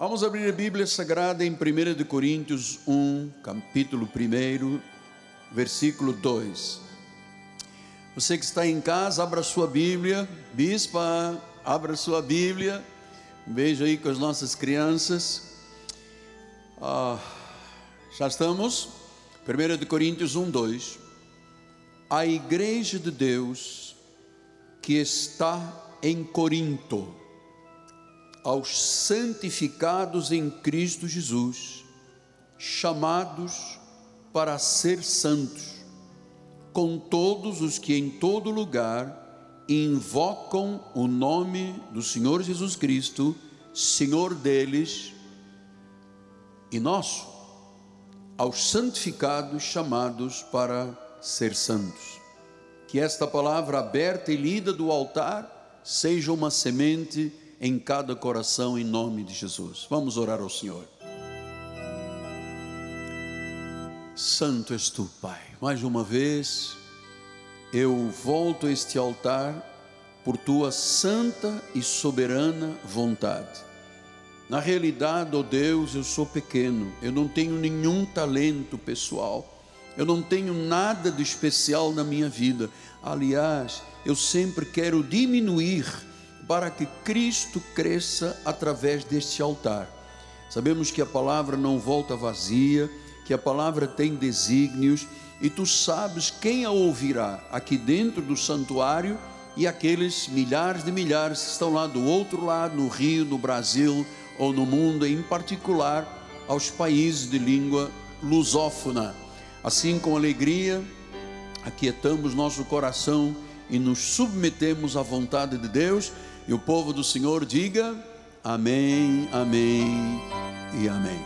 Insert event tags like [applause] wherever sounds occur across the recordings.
Vamos abrir a Bíblia Sagrada em 1 de Coríntios 1, capítulo 1, versículo 2. Você que está em casa, abra sua Bíblia. Bispa, abra sua Bíblia. Um beijo aí com as nossas crianças. Ah, já estamos? 1 de Coríntios 1, 2. A igreja de Deus que está em Corinto aos santificados em Cristo Jesus, chamados para ser santos, com todos os que em todo lugar invocam o nome do Senhor Jesus Cristo, Senhor deles e nosso, aos santificados chamados para ser santos. Que esta palavra aberta e lida do altar seja uma semente em cada coração, em nome de Jesus. Vamos orar ao Senhor. Santo és tu, Pai. Mais uma vez, eu volto a este altar por tua santa e soberana vontade. Na realidade, ó oh Deus, eu sou pequeno, eu não tenho nenhum talento pessoal, eu não tenho nada de especial na minha vida. Aliás, eu sempre quero diminuir para que Cristo cresça através deste altar. Sabemos que a palavra não volta vazia, que a palavra tem desígnios, e tu sabes quem a ouvirá aqui dentro do santuário e aqueles milhares de milhares que estão lá do outro lado, no Rio, no Brasil ou no mundo, em particular aos países de língua lusófona. Assim, com alegria, aquietamos nosso coração e nos submetemos à vontade de Deus e o povo do Senhor diga amém, amém e amém.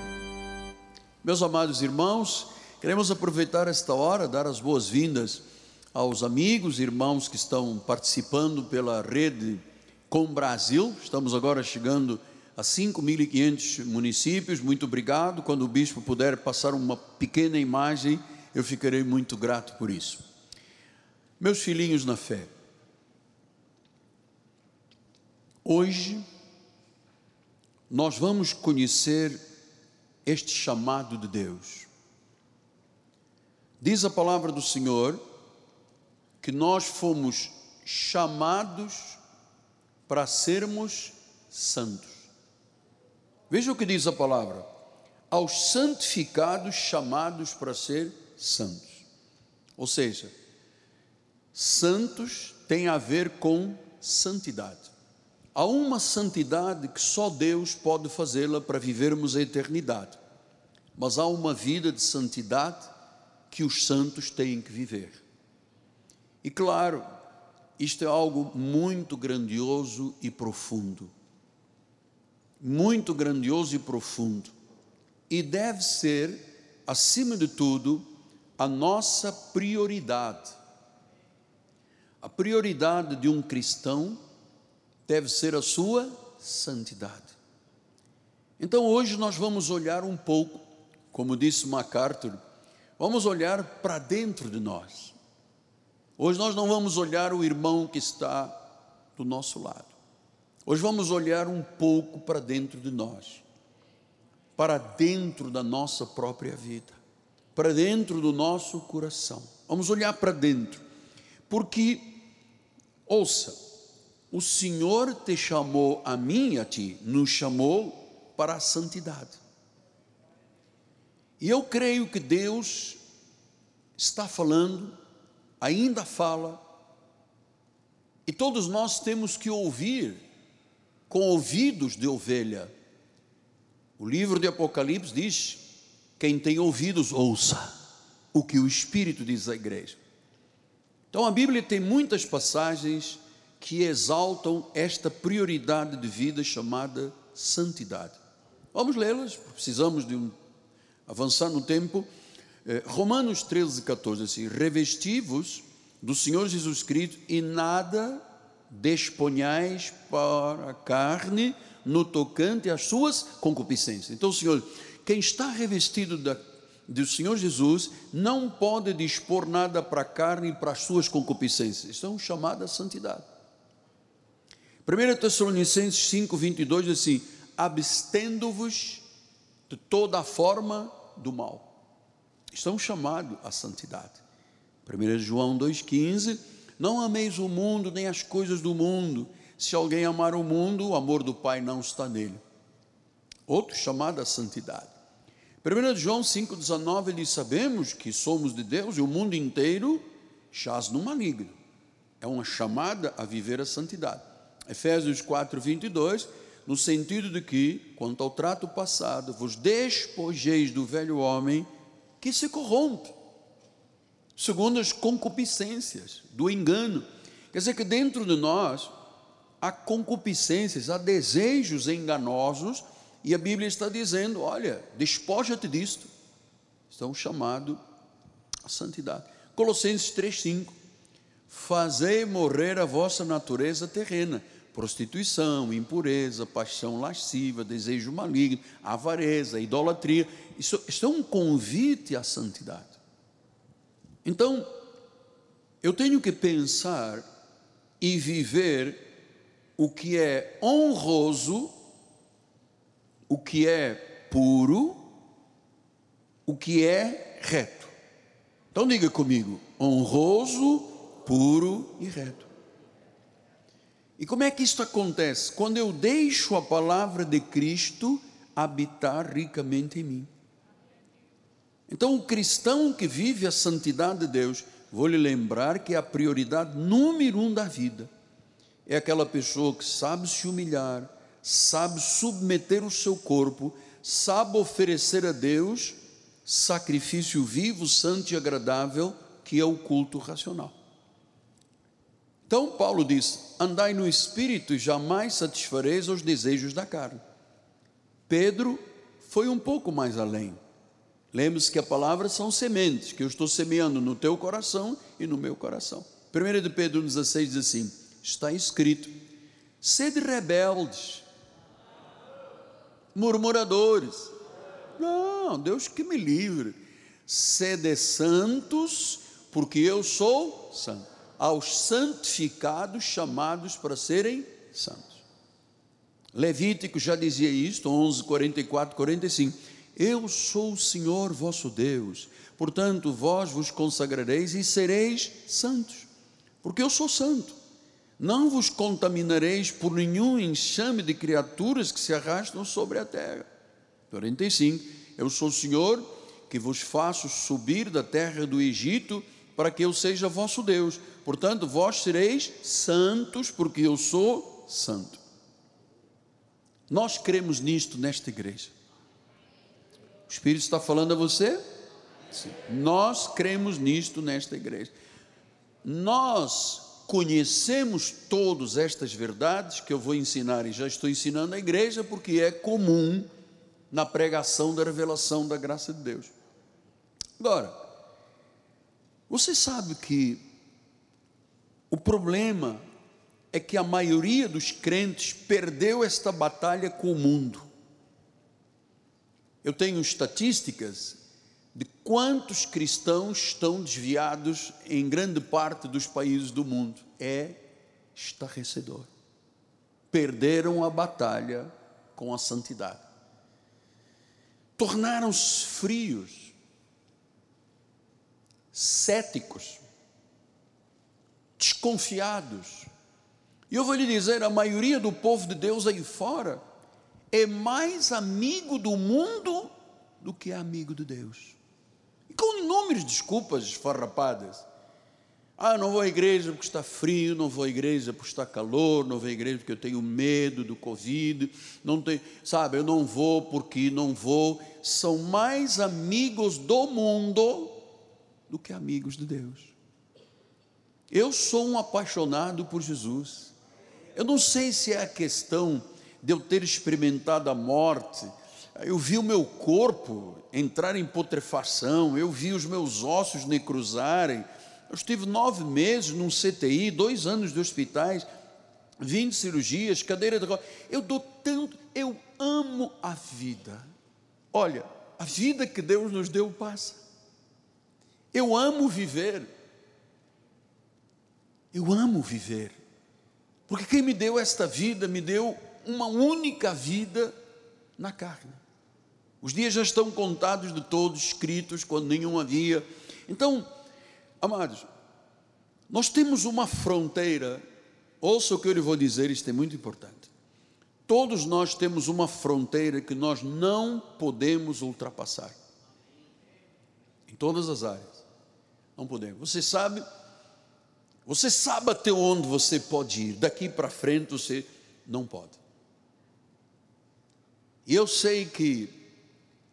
Meus amados irmãos, queremos aproveitar esta hora, dar as boas-vindas aos amigos, irmãos que estão participando pela rede Com Brasil. Estamos agora chegando a 5.500 municípios. Muito obrigado. Quando o bispo puder passar uma pequena imagem, eu ficarei muito grato por isso. Meus filhinhos na fé, Hoje, nós vamos conhecer este chamado de Deus. Diz a palavra do Senhor que nós fomos chamados para sermos santos. Veja o que diz a palavra: aos santificados chamados para ser santos. Ou seja, santos tem a ver com santidade. Há uma santidade que só Deus pode fazê-la para vivermos a eternidade. Mas há uma vida de santidade que os santos têm que viver. E claro, isto é algo muito grandioso e profundo. Muito grandioso e profundo. E deve ser, acima de tudo, a nossa prioridade. A prioridade de um cristão deve ser a sua santidade. Então hoje nós vamos olhar um pouco, como disse MacArthur, vamos olhar para dentro de nós. Hoje nós não vamos olhar o irmão que está do nosso lado. Hoje vamos olhar um pouco para dentro de nós, para dentro da nossa própria vida, para dentro do nosso coração. Vamos olhar para dentro, porque, ouça, o Senhor te chamou a mim e a ti, nos chamou para a santidade. E eu creio que Deus está falando, ainda fala, e todos nós temos que ouvir com ouvidos de ovelha. O livro de Apocalipse diz: quem tem ouvidos, ouça o que o Espírito diz à igreja. Então a Bíblia tem muitas passagens que exaltam esta prioridade de vida chamada santidade. Vamos lê-las, precisamos de um, avançar no tempo. Eh, Romanos 13, 14, assim, revestivos do Senhor Jesus Cristo e nada desponhais para a carne no tocante às suas concupiscências. Então, Senhor, quem está revestido da, do Senhor Jesus não pode dispor nada para a carne e para as suas concupiscências. Isso é um chamado à santidade. 1 Tessalonicenses 5, 22 diz assim: abstendo-vos de toda forma do mal. Estamos chamados à santidade. 1 João 2,15: Não ameis o mundo nem as coisas do mundo. Se alguém amar o mundo, o amor do Pai não está nele. Outro chamado à santidade. 1 João 5,19 ele Sabemos que somos de Deus e o mundo inteiro jaz no maligno. É uma chamada a viver a santidade. Efésios 4, 22, no sentido de que, quanto ao trato passado, vos despojeis do velho homem que se corrompe, segundo as concupiscências do engano. Quer dizer que dentro de nós há concupiscências, há desejos enganosos, e a Bíblia está dizendo: olha, despoja-te disto. Estão chamados à santidade. Colossenses 3,5: Fazei morrer a vossa natureza terrena, prostituição, impureza, paixão lasciva, desejo maligno, avareza, idolatria. Isso, isso é um convite à santidade. Então, eu tenho que pensar e viver o que é honroso, o que é puro, o que é reto. Então diga comigo: honroso, puro e reto. E como é que isso acontece? Quando eu deixo a palavra de Cristo habitar ricamente em mim. Então, o cristão que vive a santidade de Deus, vou lhe lembrar que é a prioridade número um da vida. É aquela pessoa que sabe se humilhar, sabe submeter o seu corpo, sabe oferecer a Deus sacrifício vivo, santo e agradável, que é o culto racional. Então Paulo diz: andai no espírito e jamais satisfareis os desejos da carne. Pedro foi um pouco mais além. Lembre-se que a palavra são sementes que eu estou semeando no teu coração e no meu coração. 1 de Pedro 16 diz assim: está escrito: sede rebeldes, murmuradores. Não, Deus que me livre. Sede santos, porque eu sou santo aos santificados chamados para serem santos. Levítico já dizia isto, 11, 44, 45. Eu sou o Senhor vosso Deus, portanto vós vos consagrareis e sereis santos, porque eu sou santo. Não vos contaminareis por nenhum enxame de criaturas que se arrastam sobre a terra. 45. Eu sou o Senhor que vos faço subir da terra do Egito para que eu seja vosso Deus Portanto, vós sereis santos, porque eu sou santo. Nós cremos nisto nesta igreja. O Espírito está falando a você? Sim. Nós cremos nisto nesta igreja. Nós conhecemos todas estas verdades que eu vou ensinar e já estou ensinando à igreja porque é comum na pregação da revelação da graça de Deus. Agora, você sabe que o problema é que a maioria dos crentes perdeu esta batalha com o mundo. Eu tenho estatísticas de quantos cristãos estão desviados em grande parte dos países do mundo. É estarrecedor. Perderam a batalha com a santidade. Tornaram-se frios, céticos desconfiados. E eu vou lhe dizer: a maioria do povo de Deus aí fora é mais amigo do mundo do que amigo de Deus. E com inúmeras desculpas esfarrapadas. Ah, não vou à igreja porque está frio, não vou à igreja porque está calor, não vou à igreja porque eu tenho medo do Covid, não tenho, sabe, eu não vou porque não vou. São mais amigos do mundo do que amigos de Deus. Eu sou um apaixonado por Jesus. Eu não sei se é a questão de eu ter experimentado a morte. Eu vi o meu corpo entrar em putrefação, eu vi os meus ossos necruzarem. Eu estive nove meses num CTI, dois anos de hospitais, vinte cirurgias, cadeira de rodas. Eu dou tanto, eu amo a vida. Olha, a vida que Deus nos deu passa. Eu amo viver. Eu amo viver, porque quem me deu esta vida, me deu uma única vida na carne. Os dias já estão contados de todos, escritos quando nenhum havia. Então, amados, nós temos uma fronteira. Ouça o que eu lhe vou dizer, isto é muito importante. Todos nós temos uma fronteira que nós não podemos ultrapassar. Em todas as áreas. Não podemos. Você sabe, você sabe até onde você pode ir. Daqui para frente você não pode. E eu sei que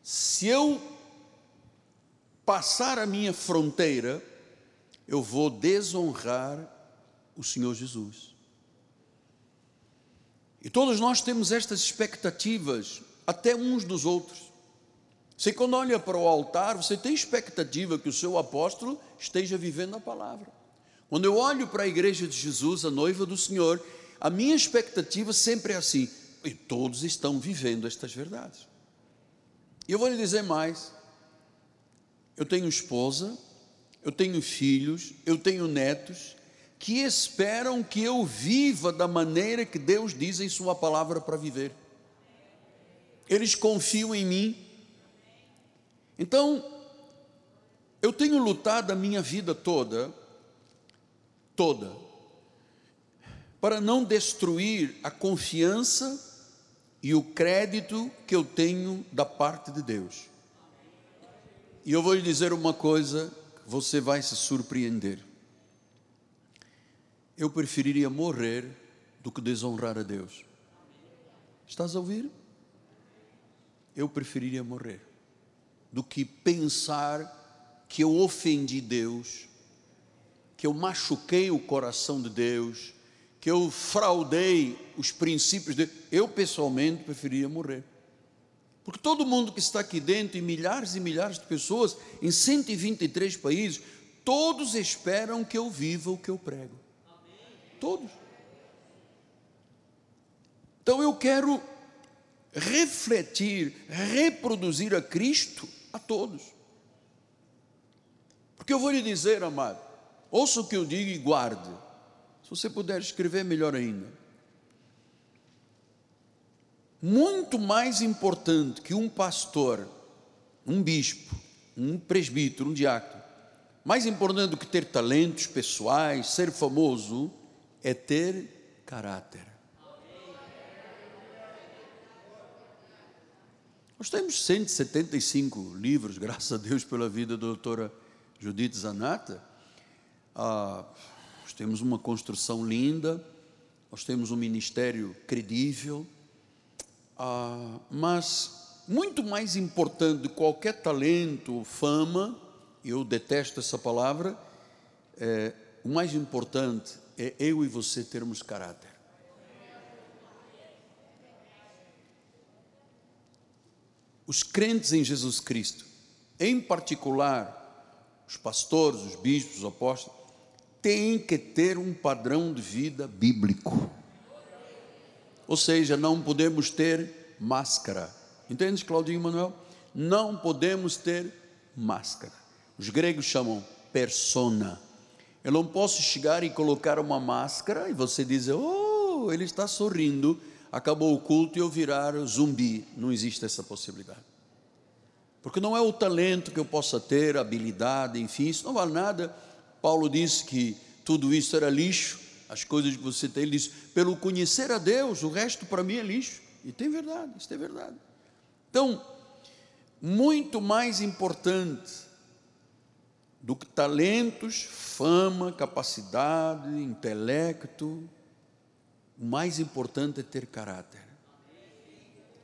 se eu passar a minha fronteira, eu vou desonrar o Senhor Jesus. E todos nós temos estas expectativas, até uns dos outros. Você, quando olha para o altar, você tem expectativa que o seu apóstolo esteja vivendo a palavra. Quando eu olho para a igreja de Jesus, a noiva do Senhor, a minha expectativa sempre é assim: e todos estão vivendo estas verdades. E eu vou lhe dizer mais: eu tenho esposa, eu tenho filhos, eu tenho netos que esperam que eu viva da maneira que Deus diz em Sua palavra para viver. Eles confiam em mim. Então, eu tenho lutado a minha vida toda, toda, para não destruir a confiança e o crédito que eu tenho da parte de Deus. E eu vou lhe dizer uma coisa, você vai se surpreender. Eu preferiria morrer do que desonrar a Deus. Estás a ouvir? Eu preferiria morrer do que pensar que eu ofendi Deus, que eu machuquei o coração de Deus, que eu fraudei os princípios dele, eu pessoalmente preferia morrer. Porque todo mundo que está aqui dentro, e milhares e milhares de pessoas, em 123 países, todos esperam que eu viva o que eu prego. Todos. Então eu quero refletir, reproduzir a Cristo a todos. Porque eu vou lhe dizer, amado, ouça o que eu digo e guarde se você puder escrever, melhor ainda. Muito mais importante que um pastor, um bispo, um presbítero, um diácono, mais importante do que ter talentos pessoais, ser famoso, é ter caráter. Nós temos 175 livros, [laughs] graças a Deus pela vida da doutora Judith Zanata. Ah, nós temos uma construção linda, nós temos um ministério credível, ah, mas muito mais importante de qualquer talento, fama, eu detesto essa palavra, é, o mais importante é eu e você termos caráter. Os crentes em Jesus Cristo, em particular os pastores, os bispos, os apóstolos, tem que ter um padrão de vida bíblico. Ou seja, não podemos ter máscara. Entende, Claudinho Manuel? Não podemos ter máscara. Os gregos chamam persona. Eu não posso chegar e colocar uma máscara e você dizer, oh, ele está sorrindo, acabou o culto e eu virar zumbi. Não existe essa possibilidade. Porque não é o talento que eu possa ter, habilidade, enfim, isso não vale nada Paulo disse que tudo isso era lixo, as coisas que você tem, ele disse, pelo conhecer a Deus, o resto para mim é lixo. E tem verdade, isso é verdade. Então, muito mais importante do que talentos, fama, capacidade, intelecto, o mais importante é ter caráter.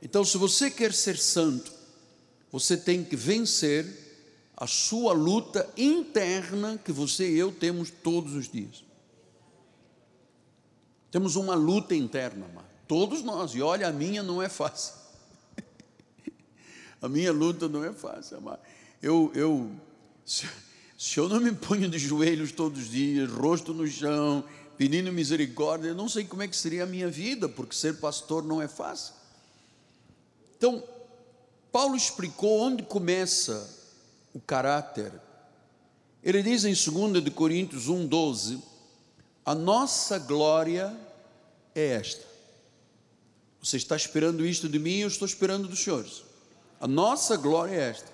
Então, se você quer ser santo, você tem que vencer a sua luta interna que você e eu temos todos os dias. Temos uma luta interna, amado. todos nós, e olha, a minha não é fácil. [laughs] a minha luta não é fácil, amado. Eu, eu, se, se eu não me ponho de joelhos todos os dias, rosto no chão, pedindo misericórdia, eu não sei como é que seria a minha vida, porque ser pastor não é fácil. Então, Paulo explicou onde começa o caráter. Ele diz em 2 de Coríntios 1:12, a nossa glória é esta. Você está esperando isto de mim, eu estou esperando dos senhores. A nossa glória é esta.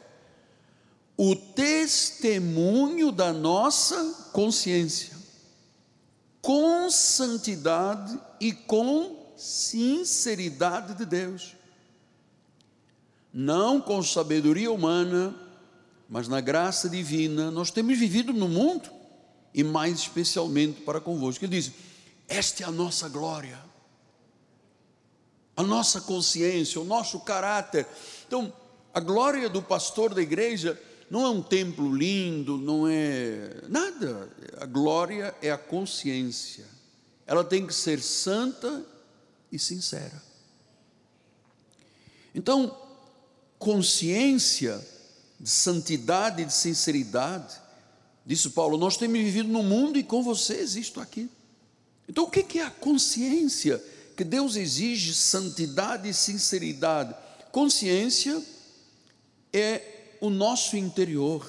O testemunho da nossa consciência, com santidade e com sinceridade de Deus. Não com sabedoria humana, mas na graça divina, nós temos vivido no mundo e mais especialmente para convosco. Ele diz: Esta é a nossa glória a nossa consciência, o nosso caráter. Então, a glória do pastor da igreja não é um templo lindo, não é nada. A glória é a consciência. Ela tem que ser santa e sincera. Então, consciência de santidade e de sinceridade, disse Paulo, nós temos vivido no mundo e com vocês isto aqui. Então, o que é a consciência? que Deus exige santidade e sinceridade. Consciência é o nosso interior.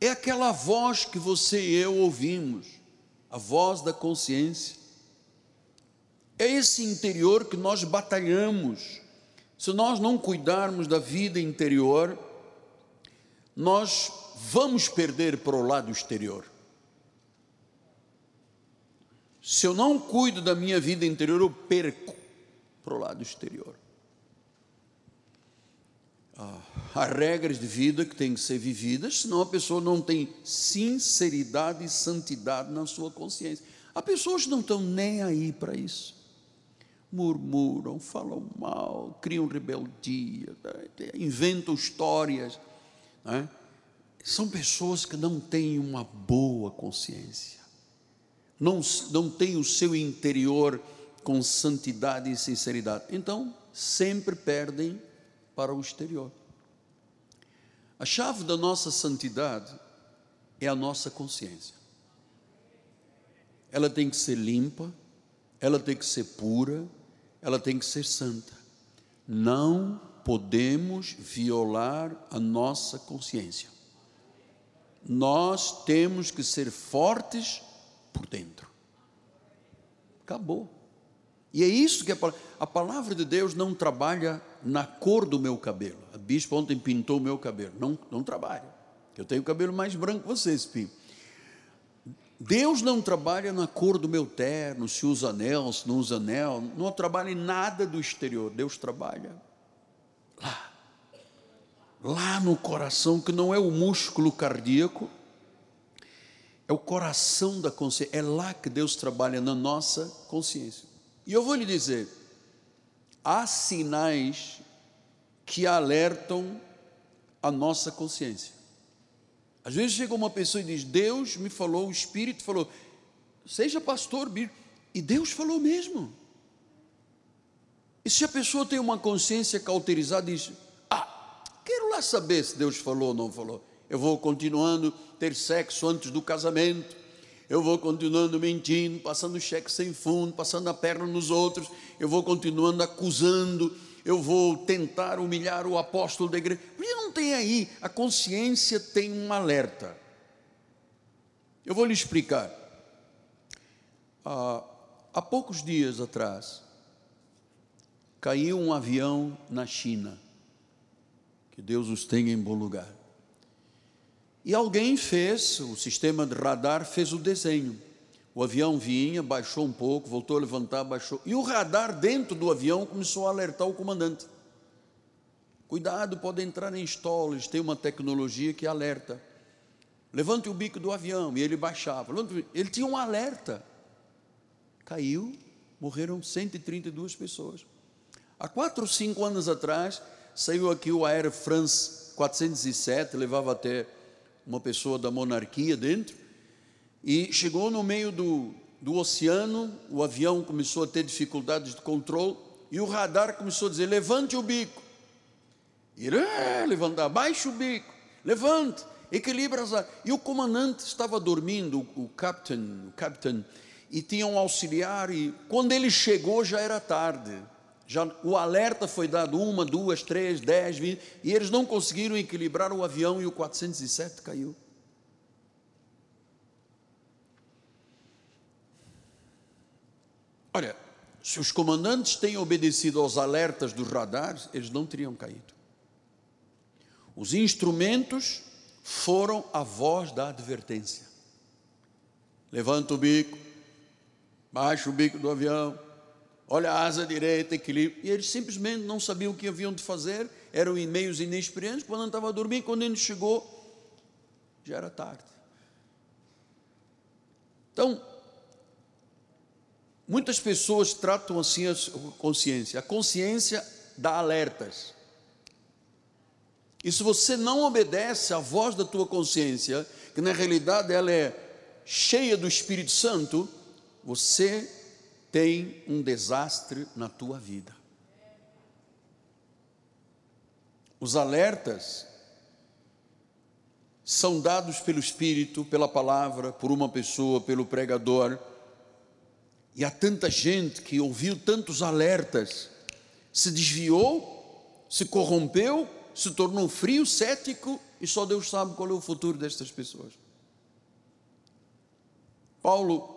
É aquela voz que você e eu ouvimos, a voz da consciência. É esse interior que nós batalhamos. Se nós não cuidarmos da vida interior, nós vamos perder para o lado exterior. Se eu não cuido da minha vida interior, eu perco para o lado exterior. Ah, há regras de vida que têm que ser vividas, senão a pessoa não tem sinceridade e santidade na sua consciência. Há pessoas que não estão nem aí para isso. Murmuram, falam mal, criam rebeldia, né, inventam histórias. Né? São pessoas que não têm uma boa consciência não, não tem o seu interior com santidade e sinceridade. Então, sempre perdem para o exterior. A chave da nossa santidade é a nossa consciência. Ela tem que ser limpa, ela tem que ser pura, ela tem que ser santa. Não podemos violar a nossa consciência. Nós temos que ser fortes por dentro. Acabou. E é isso que a, a palavra de Deus não trabalha na cor do meu cabelo. A bispa ontem pintou o meu cabelo. Não, não trabalha. Eu tenho o cabelo mais branco que você, Espinho. Deus não trabalha na cor do meu terno, se usa anel, se não usa anel, não trabalha em nada do exterior. Deus trabalha lá, lá no coração, que não é o músculo cardíaco, é o coração da consciência, é lá que Deus trabalha na nossa consciência. E eu vou lhe dizer, há sinais que alertam a nossa consciência. Às vezes chega uma pessoa e diz: Deus me falou, o Espírito falou, seja pastor, e Deus falou mesmo. E se a pessoa tem uma consciência cauterizada, diz: Ah, quero lá saber se Deus falou ou não falou eu vou continuando ter sexo antes do casamento, eu vou continuando mentindo, passando cheque sem fundo, passando a perna nos outros, eu vou continuando acusando, eu vou tentar humilhar o apóstolo da igreja. Porque não tem aí, a consciência tem um alerta. Eu vou lhe explicar. Ah, há poucos dias atrás, caiu um avião na China. Que Deus os tenha em bom lugar. E alguém fez, o sistema de radar fez o desenho. O avião vinha, baixou um pouco, voltou a levantar, baixou. E o radar dentro do avião começou a alertar o comandante. Cuidado, pode entrar em stoles, tem uma tecnologia que alerta. Levante o bico do avião, e ele baixava. Ele tinha um alerta. Caiu, morreram 132 pessoas. Há quatro ou cinco anos atrás, saiu aqui o Air France 407, levava até uma pessoa da monarquia dentro, e chegou no meio do, do oceano, o avião começou a ter dificuldades de controle, e o radar começou a dizer: levante o bico. E é, levantar, baixe o bico, levante, equilibra as E o comandante estava dormindo, o captain, o captain, e tinha um auxiliar, e quando ele chegou já era tarde. Já o alerta foi dado uma, duas, três, dez, vinte, e eles não conseguiram equilibrar o avião e o 407 caiu. Olha, Se os comandantes têm obedecido aos alertas dos radares, eles não teriam caído. Os instrumentos foram a voz da advertência. Levanta o bico, baixa o bico do avião, olha a asa direita, equilíbrio. E eles simplesmente não sabiam o que haviam de fazer, eram meios inexperientes. Quando estava a dormir, quando ele chegou, já era tarde. Então, muitas pessoas tratam assim a consciência. A consciência dá alertas. E se você não obedece à voz da tua consciência, que na realidade ela é cheia do Espírito Santo, você tem um desastre na tua vida. Os alertas são dados pelo Espírito, pela palavra, por uma pessoa, pelo pregador. E há tanta gente que ouviu tantos alertas, se desviou, se corrompeu, se tornou frio, cético, e só Deus sabe qual é o futuro destas pessoas. Paulo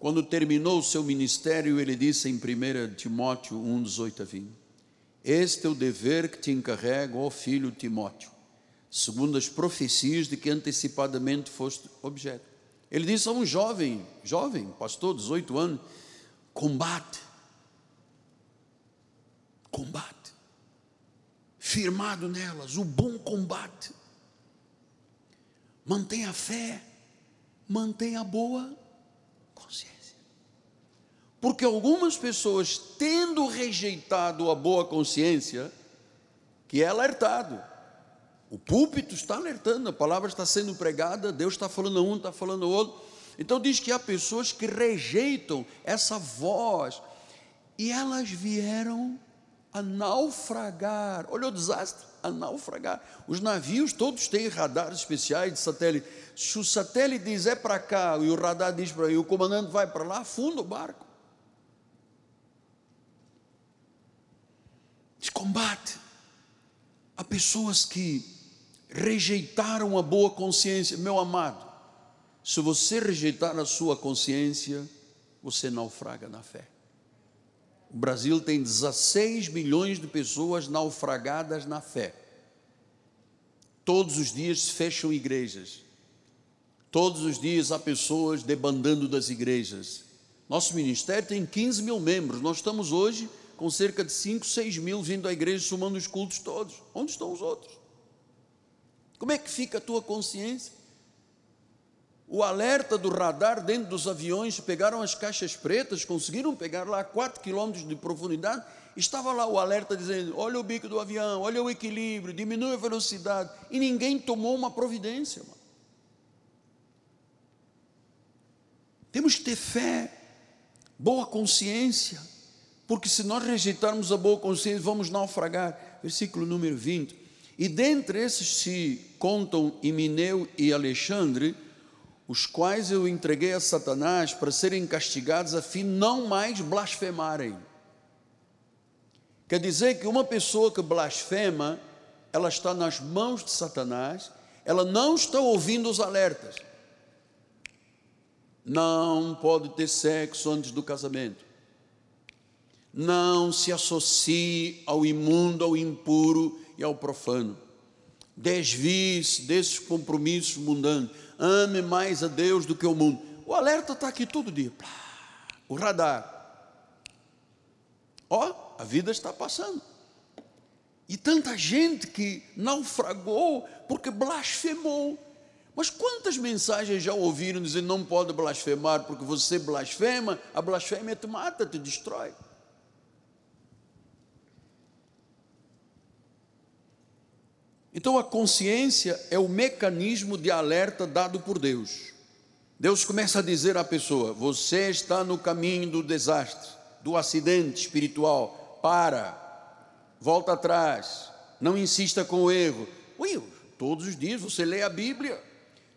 quando terminou o seu ministério, ele disse em 1 Timóteo 1, 18 a 20: Este é o dever que te encarrego, ó filho Timóteo, segundo as profecias de que antecipadamente foste objeto. Ele disse a um jovem, jovem, pastor, 18 anos: combate, combate, firmado nelas, o bom combate. Mantenha a fé, mantenha a boa consciência. Porque algumas pessoas, tendo rejeitado a boa consciência, que é alertado, o púlpito está alertando, a palavra está sendo pregada, Deus está falando um, está falando outro. Então diz que há pessoas que rejeitam essa voz e elas vieram a naufragar. Olha o desastre, a naufragar. Os navios todos têm radares especiais de satélite. Se o satélite diz é para cá e o radar diz para aí, o comandante vai para lá, afunda o barco. De combate. Há pessoas que rejeitaram a boa consciência. Meu amado, se você rejeitar a sua consciência, você naufraga na fé. O Brasil tem 16 milhões de pessoas naufragadas na fé. Todos os dias fecham igrejas. Todos os dias há pessoas debandando das igrejas. Nosso ministério tem 15 mil membros. Nós estamos hoje com cerca de 5, 6 mil vindo à igreja, somando os cultos todos. Onde estão os outros? Como é que fica a tua consciência? O alerta do radar dentro dos aviões, pegaram as caixas pretas, conseguiram pegar lá a 4 quilômetros de profundidade, estava lá o alerta dizendo: olha o bico do avião, olha o equilíbrio, diminui a velocidade, e ninguém tomou uma providência. Mano. Temos que ter fé, boa consciência, porque se nós rejeitarmos a boa consciência, vamos naufragar. Versículo número 20. E dentre esses se contam Imineu e Alexandre, os quais eu entreguei a Satanás para serem castigados a fim não mais blasfemarem. Quer dizer que uma pessoa que blasfema, ela está nas mãos de Satanás, ela não está ouvindo os alertas. Não pode ter sexo antes do casamento. Não se associe ao imundo, ao impuro e ao profano. Desvie-se desses compromissos mundanos ame mais a Deus do que o mundo. O alerta está aqui todo dia. O radar. Ó, a vida está passando. E tanta gente que naufragou porque blasfemou. Mas quantas mensagens já ouviram dizendo não pode blasfemar porque você blasfema, a blasfêmia te mata, te destrói. Então a consciência é o mecanismo de alerta dado por Deus. Deus começa a dizer à pessoa: você está no caminho do desastre, do acidente espiritual. Para, volta atrás, não insista com o erro. Ui, todos os dias você lê a Bíblia.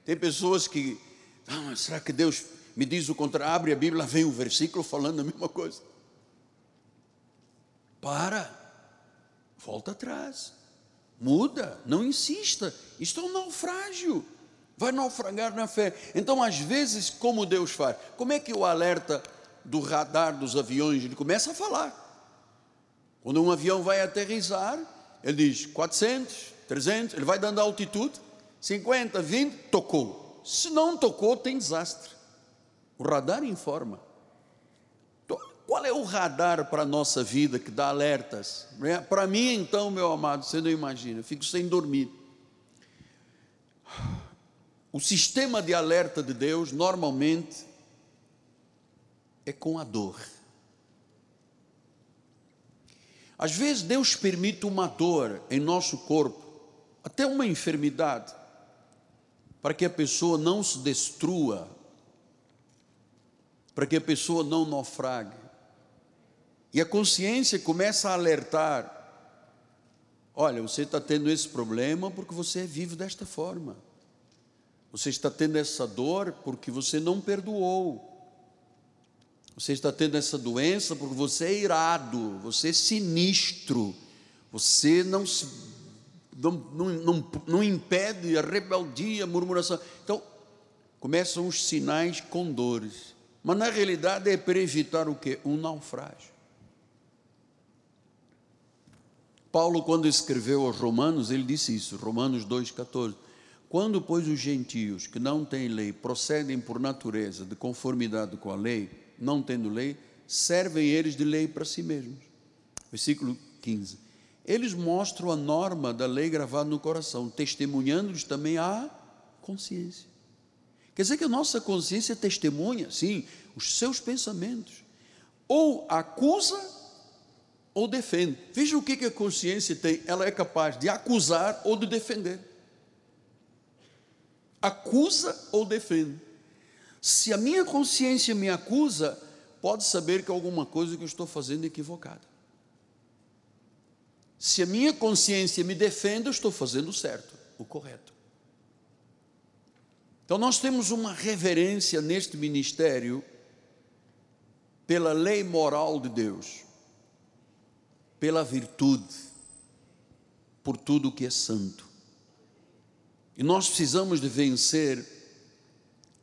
Tem pessoas que, ah, será que Deus me diz o contrário? Abre a Bíblia, vem um versículo falando a mesma coisa. Para, volta atrás. Muda, não insista. Isto é um naufrágio. Vai naufragar na fé. Então, às vezes, como Deus faz? Como é que o alerta do radar dos aviões, ele começa a falar. Quando um avião vai aterrissar, ele diz 400, 300, ele vai dando altitude, 50, 20, tocou. Se não tocou, tem desastre. O radar informa. Qual é o radar para a nossa vida que dá alertas? É, para mim, então, meu amado, você não imagina, eu fico sem dormir. O sistema de alerta de Deus, normalmente, é com a dor. Às vezes Deus permite uma dor em nosso corpo, até uma enfermidade, para que a pessoa não se destrua, para que a pessoa não naufrague. E a consciência começa a alertar: olha, você está tendo esse problema porque você é vivo desta forma. Você está tendo essa dor porque você não perdoou. Você está tendo essa doença porque você é irado, você é sinistro, você não, se, não, não, não, não impede a rebeldia, a murmuração. Então, começam os sinais com dores. Mas na realidade é para evitar o que? Um naufrágio. Paulo, quando escreveu aos Romanos, ele disse isso, Romanos 2,14. Quando, pois, os gentios que não têm lei procedem por natureza de conformidade com a lei, não tendo lei, servem eles de lei para si mesmos. Versículo 15. Eles mostram a norma da lei gravada no coração, testemunhando-lhes também a consciência. Quer dizer que a nossa consciência testemunha, sim, os seus pensamentos. Ou acusa ou defende. Veja o que a consciência tem. Ela é capaz de acusar ou de defender. Acusa ou defende. Se a minha consciência me acusa, pode saber que alguma coisa que eu estou fazendo é equivocada. Se a minha consciência me defende, eu estou fazendo o certo, o correto. Então nós temos uma reverência neste ministério pela lei moral de Deus, pela virtude, por tudo que é santo. E nós precisamos de vencer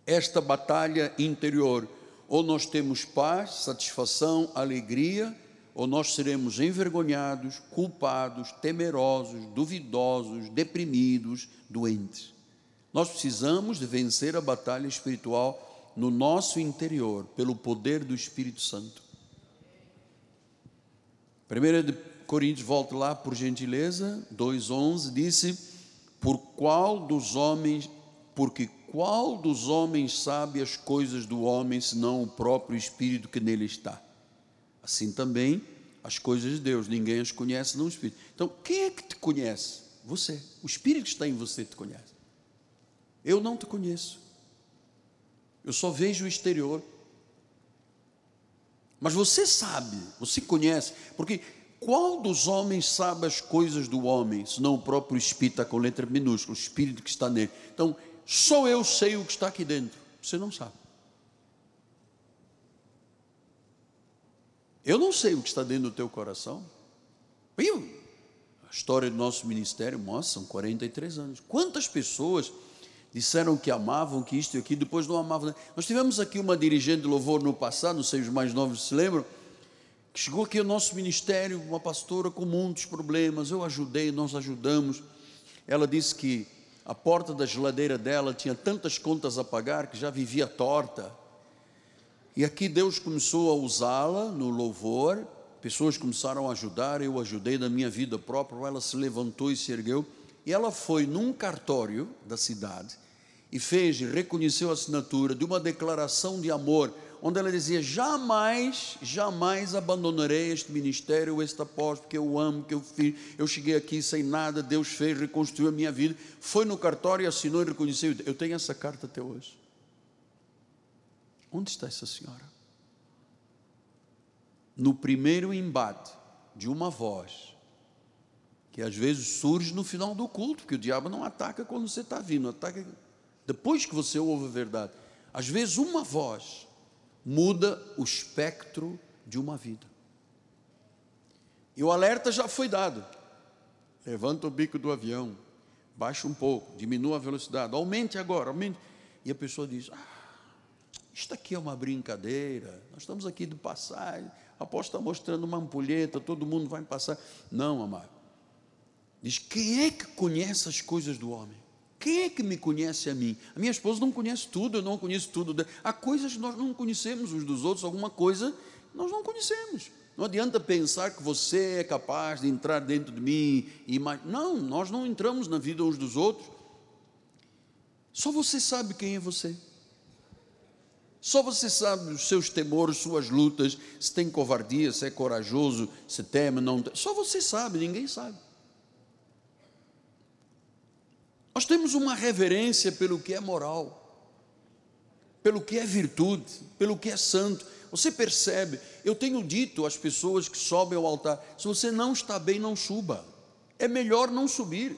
esta batalha interior. Ou nós temos paz, satisfação, alegria, ou nós seremos envergonhados, culpados, temerosos, duvidosos, deprimidos, doentes. Nós precisamos de vencer a batalha espiritual no nosso interior, pelo poder do Espírito Santo. 1 Coríntios, volta lá por gentileza, 2,11, disse: Por qual dos homens, porque qual dos homens sabe as coisas do homem, senão o próprio Espírito que nele está? Assim também as coisas de Deus, ninguém as conhece, não o Espírito. Então, quem é que te conhece? Você. O Espírito que está em você te conhece. Eu não te conheço. Eu só vejo o exterior. Mas você sabe, você conhece, porque qual dos homens sabe as coisas do homem, senão o próprio Espírito, com letra minúscula, o Espírito que está nele? Então, só eu sei o que está aqui dentro. Você não sabe. Eu não sei o que está dentro do teu coração. Eu, a história do nosso ministério mostra, são 43 anos. Quantas pessoas disseram que amavam, que isto e aquilo, depois não amavam. Nós tivemos aqui uma dirigente de louvor no passado, não sei os mais novos se lembram, que chegou aqui ao nosso ministério, uma pastora com muitos problemas. Eu ajudei, nós ajudamos. Ela disse que a porta da geladeira dela tinha tantas contas a pagar que já vivia torta. E aqui Deus começou a usá-la no louvor, pessoas começaram a ajudar, eu ajudei na minha vida própria, ela se levantou e se ergueu, e ela foi num cartório da cidade e fez reconheceu a assinatura de uma declaração de amor onde ela dizia: jamais, jamais abandonarei este ministério, este apóstolo, que eu amo, que eu fiz. Eu cheguei aqui sem nada, Deus fez, reconstruiu a minha vida. Foi no cartório, assinou e reconheceu. Eu tenho essa carta até hoje. Onde está essa senhora? No primeiro embate de uma voz, que às vezes surge no final do culto, porque o diabo não ataca quando você está vindo, ataca depois que você ouve a verdade. Às vezes, uma voz muda o espectro de uma vida. E o alerta já foi dado. Levanta o bico do avião, baixa um pouco, diminua a velocidade, aumente agora, aumente. E a pessoa diz: ah, Isto aqui é uma brincadeira. Nós estamos aqui de passagem. A apóstolo está mostrando uma ampulheta, todo mundo vai passar. Não, amado. Diz: quem é que conhece as coisas do homem? Quem é que me conhece a mim? A minha esposa não conhece tudo, eu não conheço tudo. Há coisas que nós não conhecemos uns dos outros, alguma coisa nós não conhecemos. Não adianta pensar que você é capaz de entrar dentro de mim e mais. Não, nós não entramos na vida uns dos outros. Só você sabe quem é você. Só você sabe os seus temores, suas lutas, se tem covardia, se é corajoso, se teme, não. Só você sabe, ninguém sabe. Nós temos uma reverência pelo que é moral, pelo que é virtude, pelo que é santo. Você percebe? Eu tenho dito às pessoas que sobem ao altar: se você não está bem, não suba. É melhor não subir.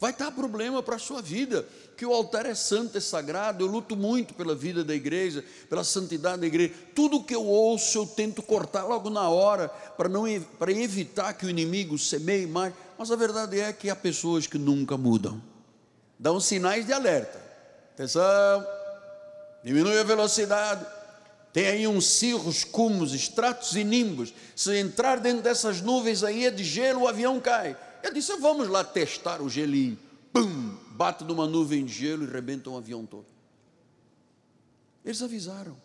Vai dar problema para a sua vida, que o altar é santo, é sagrado. Eu luto muito pela vida da igreja, pela santidade da igreja. Tudo que eu ouço, eu tento cortar logo na hora, para, não, para evitar que o inimigo semeie mais. Mas a verdade é que há pessoas que nunca mudam, dão sinais de alerta. Atenção, diminui a velocidade tem aí uns cirros, cumos, estratos e nimbos. Se entrar dentro dessas nuvens aí é de gelo, o avião cai. Eu disse: vamos lá testar o gelinho. Pum! Bate numa nuvem de gelo e rebenta um avião todo. Eles avisaram.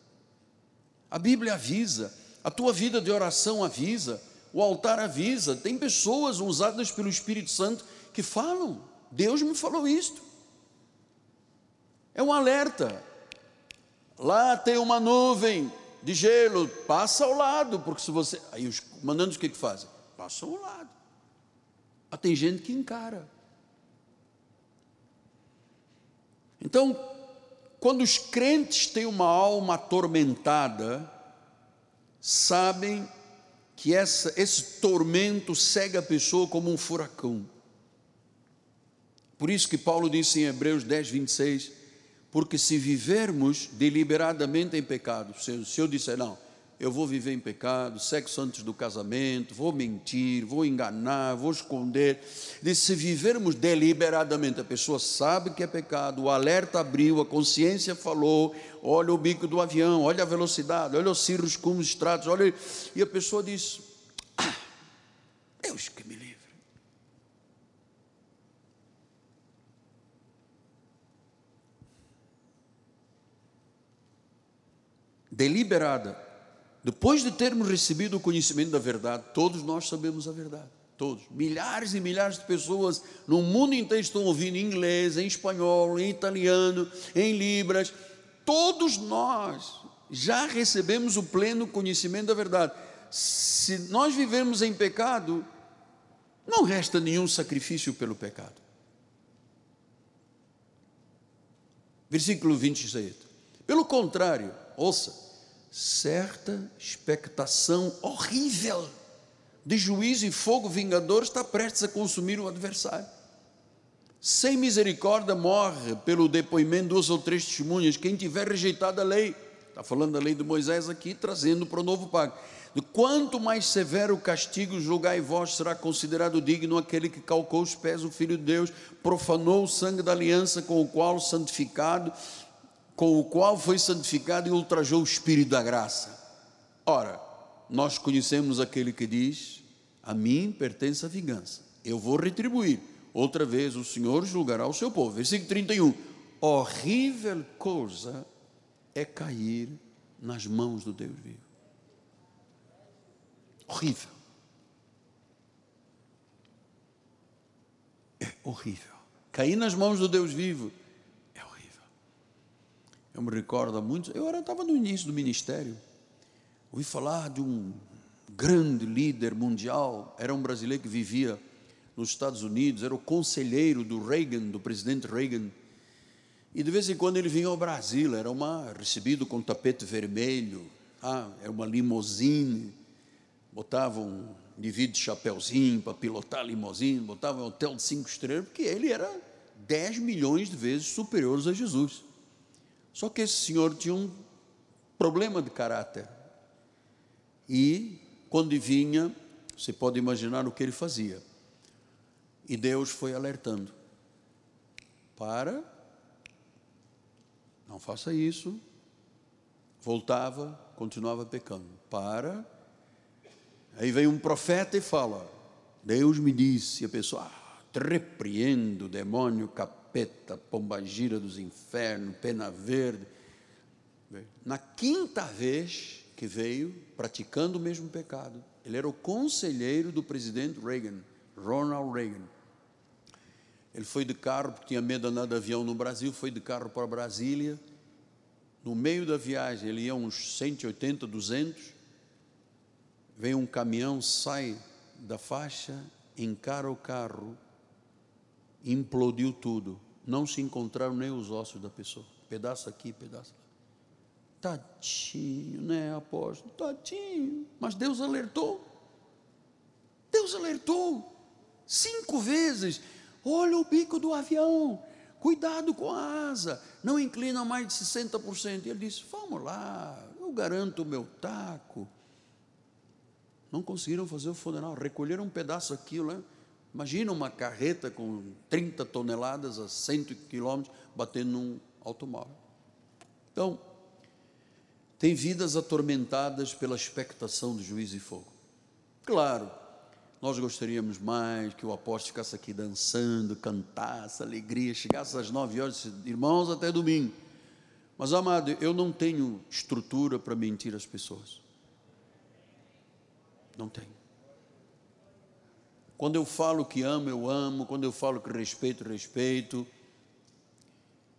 A Bíblia avisa. A tua vida de oração avisa. O altar avisa. Tem pessoas usadas pelo Espírito Santo que falam. Deus me falou isto. É um alerta. Lá tem uma nuvem de gelo, passa ao lado, porque se você. Aí os comandantes o que, que fazem? Passam ao lado. Mas ah, tem gente que encara. Então, quando os crentes têm uma alma atormentada, sabem que essa, esse tormento cega a pessoa como um furacão. Por isso que Paulo disse em Hebreus 10, 26: porque se vivermos deliberadamente em pecado, se, se eu disser, não, eu vou viver em pecado, sexo antes do casamento, vou mentir, vou enganar, vou esconder. Diz, se vivermos deliberadamente, a pessoa sabe que é pecado, o alerta abriu, a consciência falou, olha o bico do avião, olha a velocidade, olha os cirros como estratos, olha, e a pessoa diz, ah, Deus que me livre. Deliberada, depois de termos recebido o conhecimento da verdade, todos nós sabemos a verdade. Todos, milhares e milhares de pessoas no mundo inteiro estão ouvindo em inglês, em espanhol, em italiano, em libras. Todos nós já recebemos o pleno conhecimento da verdade. Se nós vivemos em pecado, não resta nenhum sacrifício pelo pecado. Versículo 26. Pelo contrário, ouça, certa expectação horrível de juízo e fogo vingador está prestes a consumir o adversário. Sem misericórdia morre pelo depoimento de duas ou três testemunhas quem tiver rejeitado a lei. Está falando da lei de Moisés aqui, trazendo para o novo pacto. Quanto mais severo o castigo, julgai vós, será considerado digno aquele que calcou os pés do Filho de Deus, profanou o sangue da aliança com o qual santificado com o qual foi santificado e ultrajou o Espírito da graça. Ora, nós conhecemos aquele que diz: A mim pertence a vingança, eu vou retribuir. Outra vez o Senhor julgará o seu povo. Versículo 31. Horrível coisa é cair nas mãos do Deus vivo. Horrível. É horrível. Cair nas mãos do Deus vivo eu me recordo muito, eu estava no início do ministério, ouvi falar de um grande líder mundial, era um brasileiro que vivia nos Estados Unidos, era o conselheiro do Reagan, do presidente Reagan, e de vez em quando ele vinha ao Brasil, era uma, recebido com tapete vermelho, ah, era uma limousine, botavam um indivíduo de chapéuzinho para pilotar a limousine, botavam um hotel de cinco estrelas, porque ele era 10 milhões de vezes superior a Jesus. Só que esse senhor tinha um problema de caráter. E quando vinha, você pode imaginar o que ele fazia. E Deus foi alertando: para, não faça isso, voltava, continuava pecando. Para. Aí vem um profeta e fala: Deus me disse, a pessoa, ah, te repreendo, demônio, capeta, pombagira dos infernos, pena verde. Na quinta vez que veio, praticando o mesmo pecado, ele era o conselheiro do presidente Reagan, Ronald Reagan. Ele foi de carro, porque tinha medo de andar de avião no Brasil, foi de carro para Brasília. No meio da viagem, ele ia uns 180, 200. Vem um caminhão, sai da faixa, encara o carro, implodiu tudo. Não se encontraram nem os ossos da pessoa. Pedaço aqui, pedaço lá. Tadinho, né, apóstolo? Tadinho. Mas Deus alertou. Deus alertou. Cinco vezes. Olha o bico do avião. Cuidado com a asa. Não inclina mais de 60%. E ele disse: Vamos lá, eu garanto o meu taco. Não conseguiram fazer o funeral. Recolheram um pedaço aqui, né? Imagina uma carreta com 30 toneladas a 100 quilômetros batendo num automóvel. Então, tem vidas atormentadas pela expectação do juízo e fogo. Claro, nós gostaríamos mais que o apóstolo ficasse aqui dançando, cantasse, alegria, chegasse às nove horas, irmãos, até domingo. Mas, amado, eu não tenho estrutura para mentir às pessoas. Não tenho. Quando eu falo que amo, eu amo. Quando eu falo que respeito, respeito.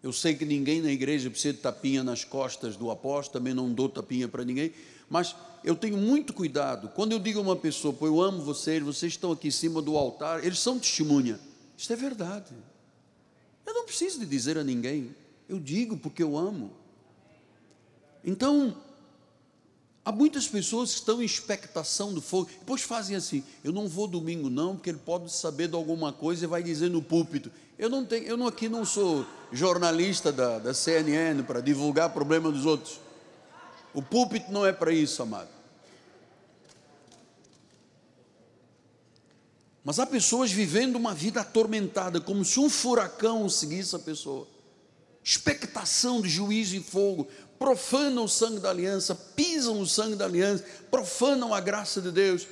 Eu sei que ninguém na igreja precisa de tapinha nas costas do apóstolo, também não dou tapinha para ninguém, mas eu tenho muito cuidado. Quando eu digo a uma pessoa, pô, eu amo vocês, vocês estão aqui em cima do altar, eles são testemunha. Isso é verdade. Eu não preciso de dizer a ninguém, eu digo porque eu amo. Então, há muitas pessoas que estão em expectação do fogo, depois fazem assim: eu não vou domingo, não, porque ele pode saber de alguma coisa e vai dizer no púlpito. Eu não tenho, eu não, aqui não sou jornalista da, da CNN para divulgar problema dos outros. O púlpito não é para isso, amado. Mas há pessoas vivendo uma vida atormentada, como se um furacão seguisse a pessoa. Expectação de juízo e fogo, profanam o sangue da aliança, pisam o sangue da aliança, profanam a graça de Deus.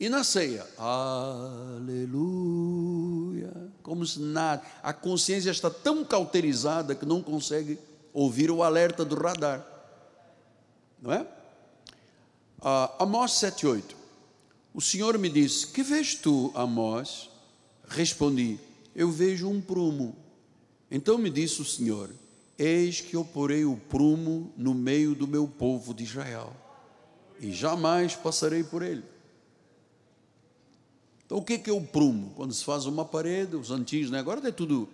E na ceia, aleluia, como se nada, a consciência está tão cauterizada que não consegue ouvir o alerta do radar, não é? Ah, Amós 7,8, o Senhor me disse: Que vês tu, Amós? Respondi: Eu vejo um prumo. Então me disse o Senhor: Eis que eu porei o prumo no meio do meu povo de Israel, e jamais passarei por ele. Então, o que é o prumo? Quando se faz uma parede, os antigos, né? agora é tudo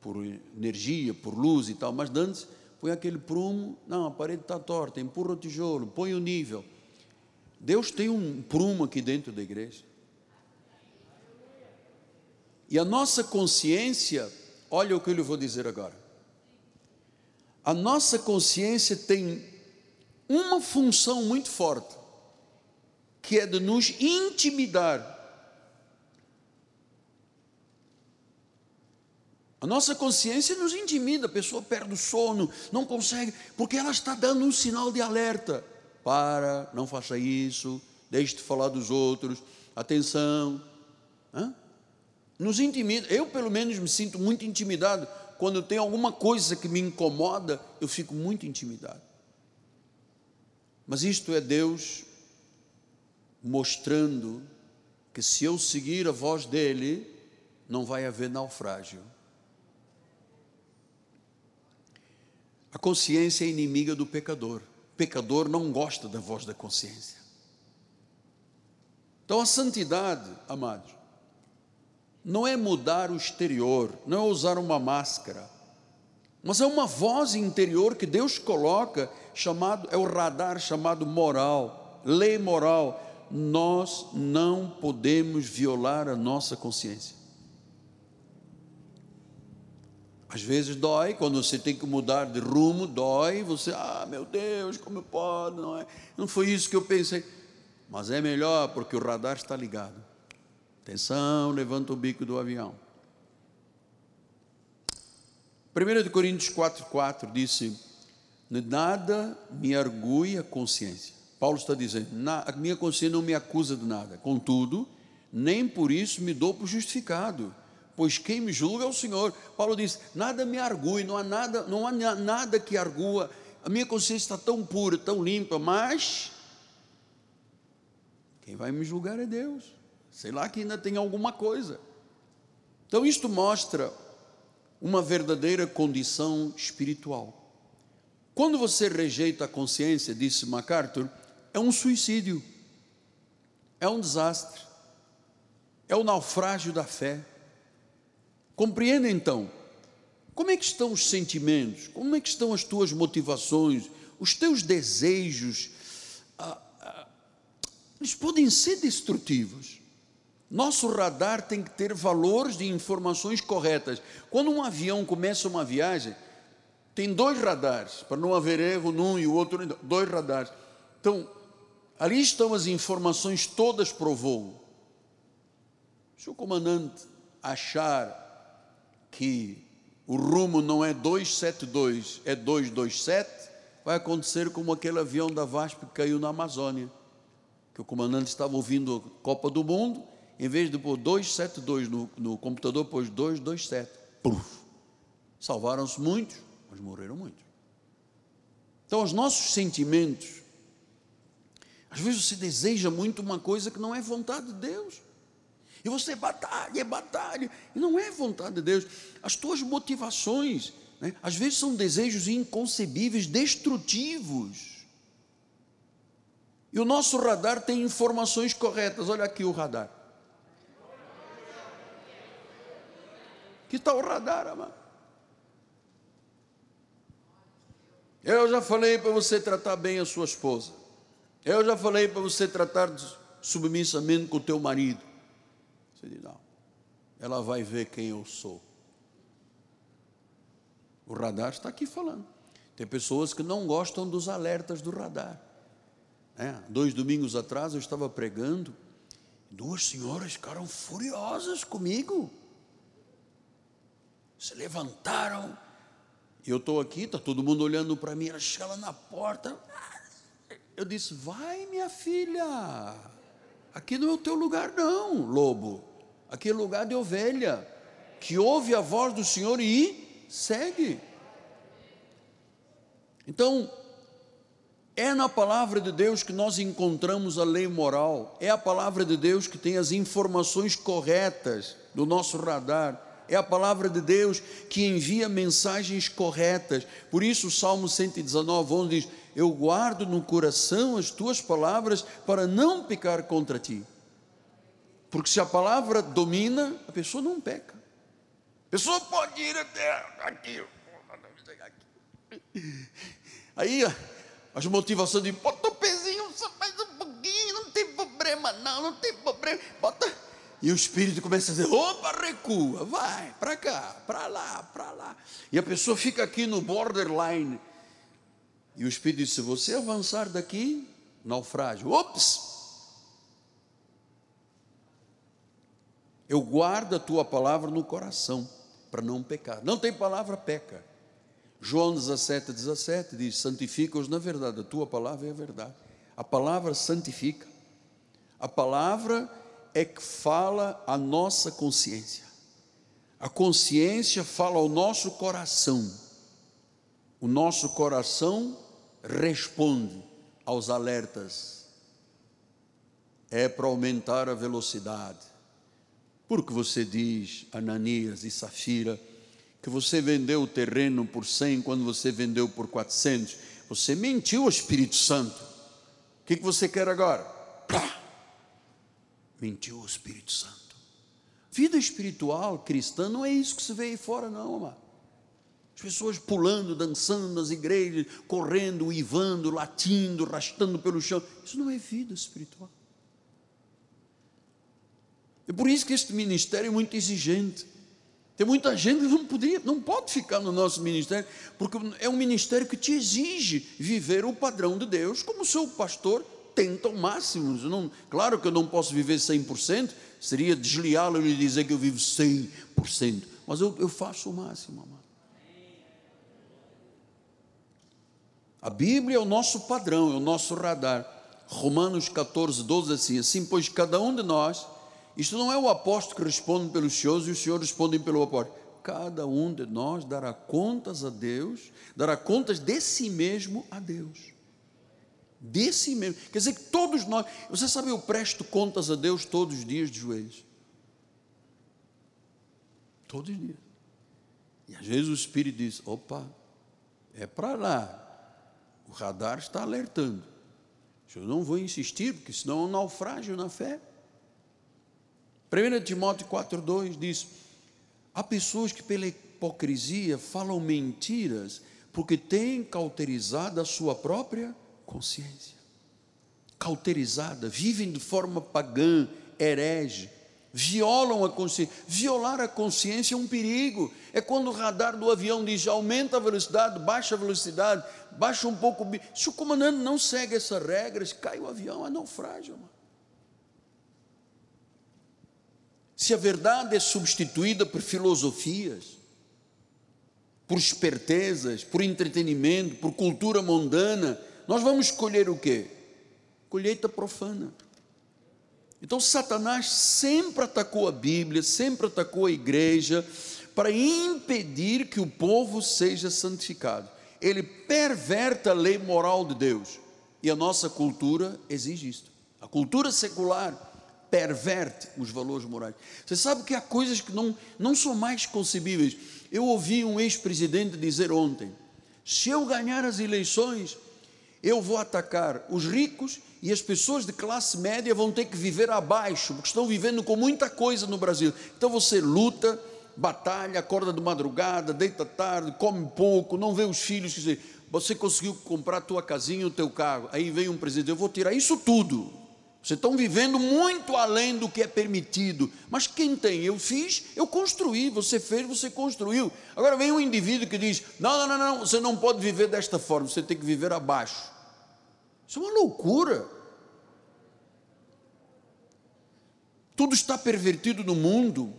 por energia, por luz e tal, mas antes põe aquele prumo, não, a parede está torta, empurra o tijolo, põe o nível. Deus tem um prumo aqui dentro da igreja. E a nossa consciência, olha o que eu lhe vou dizer agora. A nossa consciência tem uma função muito forte que é de nos intimidar. A nossa consciência nos intimida, a pessoa perde o sono, não consegue, porque ela está dando um sinal de alerta. Para, não faça isso, deixe de falar dos outros, atenção. Hã? Nos intimida. Eu, pelo menos, me sinto muito intimidado. Quando tem alguma coisa que me incomoda, eu fico muito intimidado. Mas isto é Deus mostrando que se eu seguir a voz dele, não vai haver naufrágio. A consciência é inimiga do pecador. O pecador não gosta da voz da consciência. Então a santidade, amados, não é mudar o exterior, não é usar uma máscara, mas é uma voz interior que Deus coloca, chamado, é o radar chamado moral, lei moral, nós não podemos violar a nossa consciência. Às vezes dói, quando você tem que mudar de rumo, dói, você, ah, meu Deus, como pode, não é? Não foi isso que eu pensei. Mas é melhor porque o radar está ligado. Atenção, levanta o bico do avião. 1 Coríntios 4,4 disse: nada me argui a consciência. Paulo está dizendo: a minha consciência não me acusa de nada. Contudo, nem por isso me dou por justificado, pois quem me julga é o Senhor. Paulo diz: nada me argue, não há nada, não há nada que argua. A minha consciência está tão pura, tão limpa, mas quem vai me julgar é Deus. Sei lá que ainda tem alguma coisa. Então isto mostra uma verdadeira condição espiritual. Quando você rejeita a consciência, disse MacArthur, é um suicídio, é um desastre, é o naufrágio da fé. Compreenda então, como é que estão os sentimentos, como é que estão as tuas motivações, os teus desejos, ah, ah, eles podem ser destrutivos. Nosso radar tem que ter valores de informações corretas. Quando um avião começa uma viagem, tem dois radares, para não haver erro num e o outro, dois radares. Então, ali estão as informações todas para o voo. Se o comandante achar que o rumo não é 272, é 227, vai acontecer como aquele avião da VASP que caiu na Amazônia, que o comandante estava ouvindo a Copa do Mundo, em vez de pôr 272 no, no computador, pôs 227. Salvaram-se muitos, mas morreram muitos. Então, os nossos sentimentos, às vezes você deseja muito uma coisa que não é vontade de Deus. E você batalha, batalha, e não é vontade de Deus. As tuas motivações, né, às vezes são desejos inconcebíveis, destrutivos. E o nosso radar tem informações corretas. Olha aqui o radar. Que está o radar, amado? Eu já falei para você tratar bem a sua esposa. Eu já falei para você tratar submissamente com o teu marido. Você diz, não, ela vai ver quem eu sou. O radar está aqui falando. Tem pessoas que não gostam dos alertas do radar. É, dois domingos atrás eu estava pregando, duas senhoras ficaram furiosas comigo. Se levantaram, e eu estou aqui, está todo mundo olhando para mim, ela chega na porta. Eu disse: Vai, minha filha, aqui não é o teu lugar, não, lobo. Aqui é lugar de ovelha, que ouve a voz do Senhor e segue. Então, é na palavra de Deus que nós encontramos a lei moral, é a palavra de Deus que tem as informações corretas do nosso radar é a palavra de Deus que envia mensagens corretas. Por isso, o Salmo 119, 11 diz: Eu guardo no coração as tuas palavras para não pecar contra ti. Porque se a palavra domina, a pessoa não peca. A pessoa pode ir até aqui. Aí as motivações de bota o pezinho só mais um pouquinho, não tem problema, não, não tem problema. Bota e o espírito começa a dizer: opa, recua, vai, para cá, para lá, para lá. E a pessoa fica aqui no borderline. E o espírito diz: se você avançar daqui, naufrágio. Ops! Eu guardo a tua palavra no coração, para não pecar. Não tem palavra, peca. João 17, 17 diz: santifica-os na verdade, a tua palavra é a verdade. A palavra santifica. A palavra é que fala a nossa consciência. A consciência fala ao nosso coração. O nosso coração responde aos alertas. É para aumentar a velocidade. Porque você diz, Ananias e Safira, que você vendeu o terreno por 100 quando você vendeu por 400. Você mentiu ao Espírito Santo. O que, você quer agora? Pá! Mentiu o Espírito Santo. Vida espiritual cristã não é isso que se vê aí fora, não, amado. As pessoas pulando, dançando nas igrejas, correndo, uivando, latindo, rastando pelo chão. Isso não é vida espiritual. É por isso que este ministério é muito exigente. Tem muita gente que não podia, não pode ficar no nosso ministério, porque é um ministério que te exige viver o padrão de Deus, como seu pastor tenta ao máximo. Não, claro que eu não posso viver 100%, seria desleal lhe dizer que eu vivo 100%, mas eu, eu faço o máximo, amado. A Bíblia é o nosso padrão, é o nosso radar. Romanos 14, 12, assim, assim, pois cada um de nós, isto não é o apóstolo que responde pelos senhores e os senhores respondem pelo apóstolo. Cada um de nós dará contas a Deus, dará contas de si mesmo a Deus. De si mesmo. Quer dizer que todos nós, você sabe, eu presto contas a Deus todos os dias de joelhos. Todos os dias. E às vezes o Espírito diz: opa, é para lá. O radar está alertando. Eu não vou insistir, porque senão é um naufrágio na fé. 1 Timóteo 4,2 diz: há pessoas que pela hipocrisia falam mentiras, porque têm cauterizado a sua própria consciência. Cauterizada, vivem de forma pagã, herege, violam a consciência. Violar a consciência é um perigo. É quando o radar do avião diz aumenta a velocidade, baixa a velocidade, baixa um pouco. Se o comandante não segue essas regras, cai o avião, é naufrágio. Mano. Se a verdade é substituída por filosofias, por espertezas, por entretenimento, por cultura mundana, nós vamos escolher o quê? Colheita profana. Então Satanás sempre atacou a Bíblia, sempre atacou a igreja, para impedir que o povo seja santificado. Ele perverte a lei moral de Deus. E a nossa cultura exige isto. A cultura secular perverte os valores morais. Você sabe que há coisas que não, não são mais concebíveis. Eu ouvi um ex-presidente dizer ontem: se eu ganhar as eleições, eu vou atacar os ricos e as pessoas de classe média vão ter que viver abaixo, porque estão vivendo com muita coisa no Brasil. Então você luta, batalha, acorda de madrugada, deita tarde, come pouco, não vê os filhos. Quer dizer, você conseguiu comprar a tua casinha, o teu carro. Aí vem um presidente, eu vou tirar isso tudo. Vocês estão vivendo muito além do que é permitido. Mas quem tem? Eu fiz, eu construí. Você fez, você construiu. Agora vem um indivíduo que diz: não, não, não, não, você não pode viver desta forma, você tem que viver abaixo. Isso é uma loucura. Tudo está pervertido no mundo.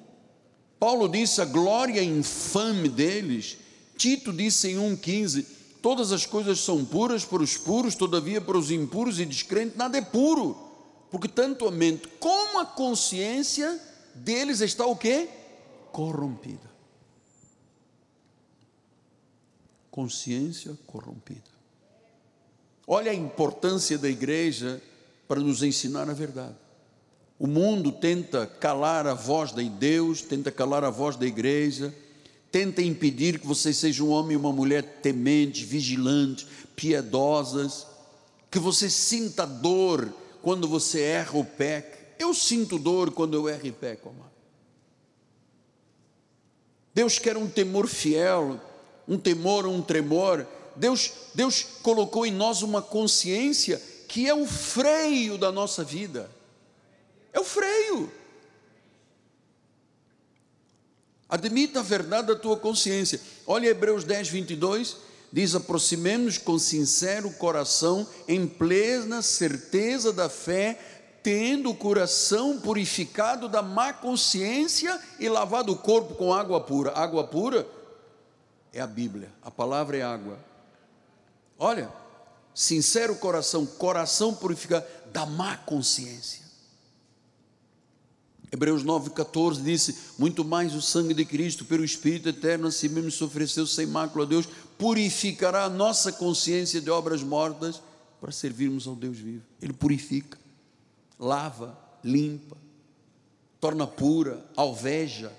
Paulo disse a glória infame deles. Tito disse em 1,15: Todas as coisas são puras para os puros, todavia para os impuros e descrentes nada é puro porque tanto a mente como a consciência deles está o quê? Corrompida. Consciência corrompida. Olha a importância da igreja para nos ensinar a verdade. O mundo tenta calar a voz de Deus, tenta calar a voz da igreja, tenta impedir que você seja um homem e uma mulher tementes, vigilantes, piedosas, que você sinta dor quando você erra ou peca. Eu sinto dor quando eu erro e peco, amado. Deus quer um temor fiel, um temor, um tremor. Deus, Deus colocou em nós uma consciência que é o freio da nossa vida. É o freio. Admita a verdade da tua consciência. Olha Hebreus 10, 22 diz: aproximemos com sincero coração, em plena certeza da fé, tendo o coração purificado da má consciência e lavado o corpo com água pura. Água pura é a Bíblia, a palavra é água. Olha, sincero coração, coração purificado da má consciência. Hebreus 9,14 disse: Muito mais o sangue de Cristo, pelo Espírito eterno, assim mesmo se ofereceu sem mácula a Deus, purificará a nossa consciência de obras mortas para servirmos ao Deus vivo. Ele purifica, lava, limpa, torna pura, alveja.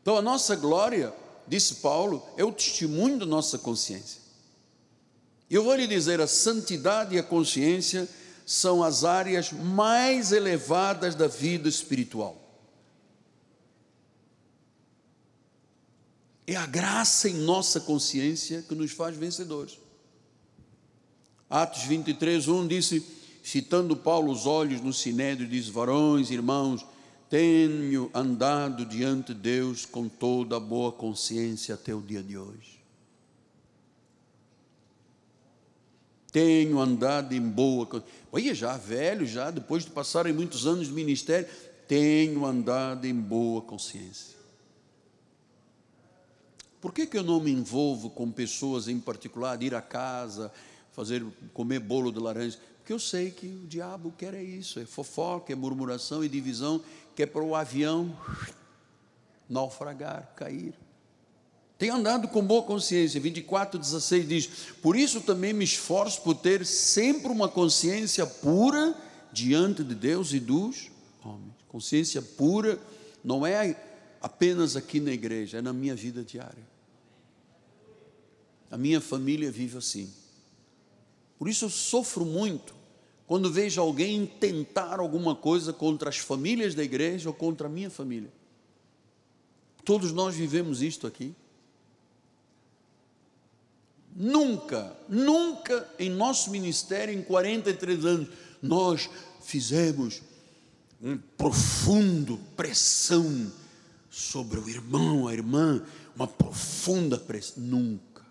Então a nossa glória, disse Paulo, é o testemunho da nossa consciência. Eu vou lhe dizer: a santidade e a consciência são as áreas mais elevadas da vida espiritual. É a graça em nossa consciência que nos faz vencedores. Atos 23, 1 disse, citando Paulo os olhos no sinédrio, diz: Varões, irmãos, tenho andado diante de Deus com toda a boa consciência até o dia de hoje. Tenho andado em boa. Olha, já velho, já depois de passarem muitos anos de ministério, tenho andado em boa consciência. Por que, que eu não me envolvo com pessoas em particular, ir à casa, fazer, comer bolo de laranja? Porque eu sei que o diabo quer é isso, é fofoca, é murmuração e divisão, que é para o avião naufragar, cair. Tenho andado com boa consciência. 24, 16 diz: Por isso também me esforço por ter sempre uma consciência pura diante de Deus e dos homens. Consciência pura não é apenas aqui na igreja, é na minha vida diária. A minha família vive assim. Por isso eu sofro muito quando vejo alguém tentar alguma coisa contra as famílias da igreja ou contra a minha família. Todos nós vivemos isto aqui. Nunca, nunca em nosso ministério, em 43 anos, nós fizemos um profundo pressão sobre o irmão, a irmã, uma profunda pressão. Nunca.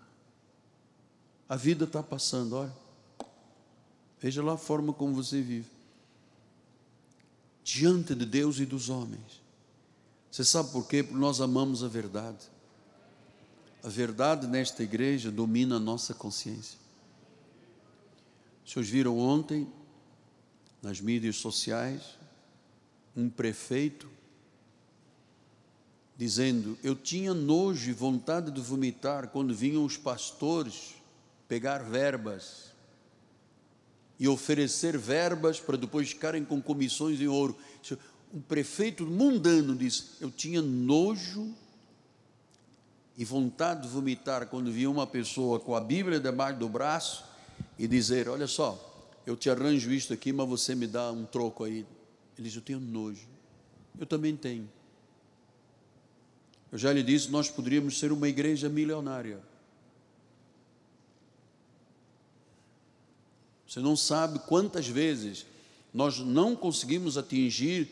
A vida está passando, olha. Veja lá a forma como você vive. Diante de Deus e dos homens. Você sabe por quê? Porque nós amamos a verdade. A verdade nesta igreja domina a nossa consciência. Vocês viram ontem, nas mídias sociais, um prefeito dizendo: Eu tinha nojo e vontade de vomitar quando vinham os pastores pegar verbas e oferecer verbas para depois ficarem com comissões em ouro. Um prefeito mundano disse: Eu tinha nojo e vontade de vomitar quando via uma pessoa com a Bíblia debaixo do braço e dizer: Olha só, eu te arranjo isto aqui, mas você me dá um troco aí. Ele diz: Eu tenho nojo. Eu também tenho. Eu já lhe disse, nós poderíamos ser uma igreja milionária. Você não sabe quantas vezes nós não conseguimos atingir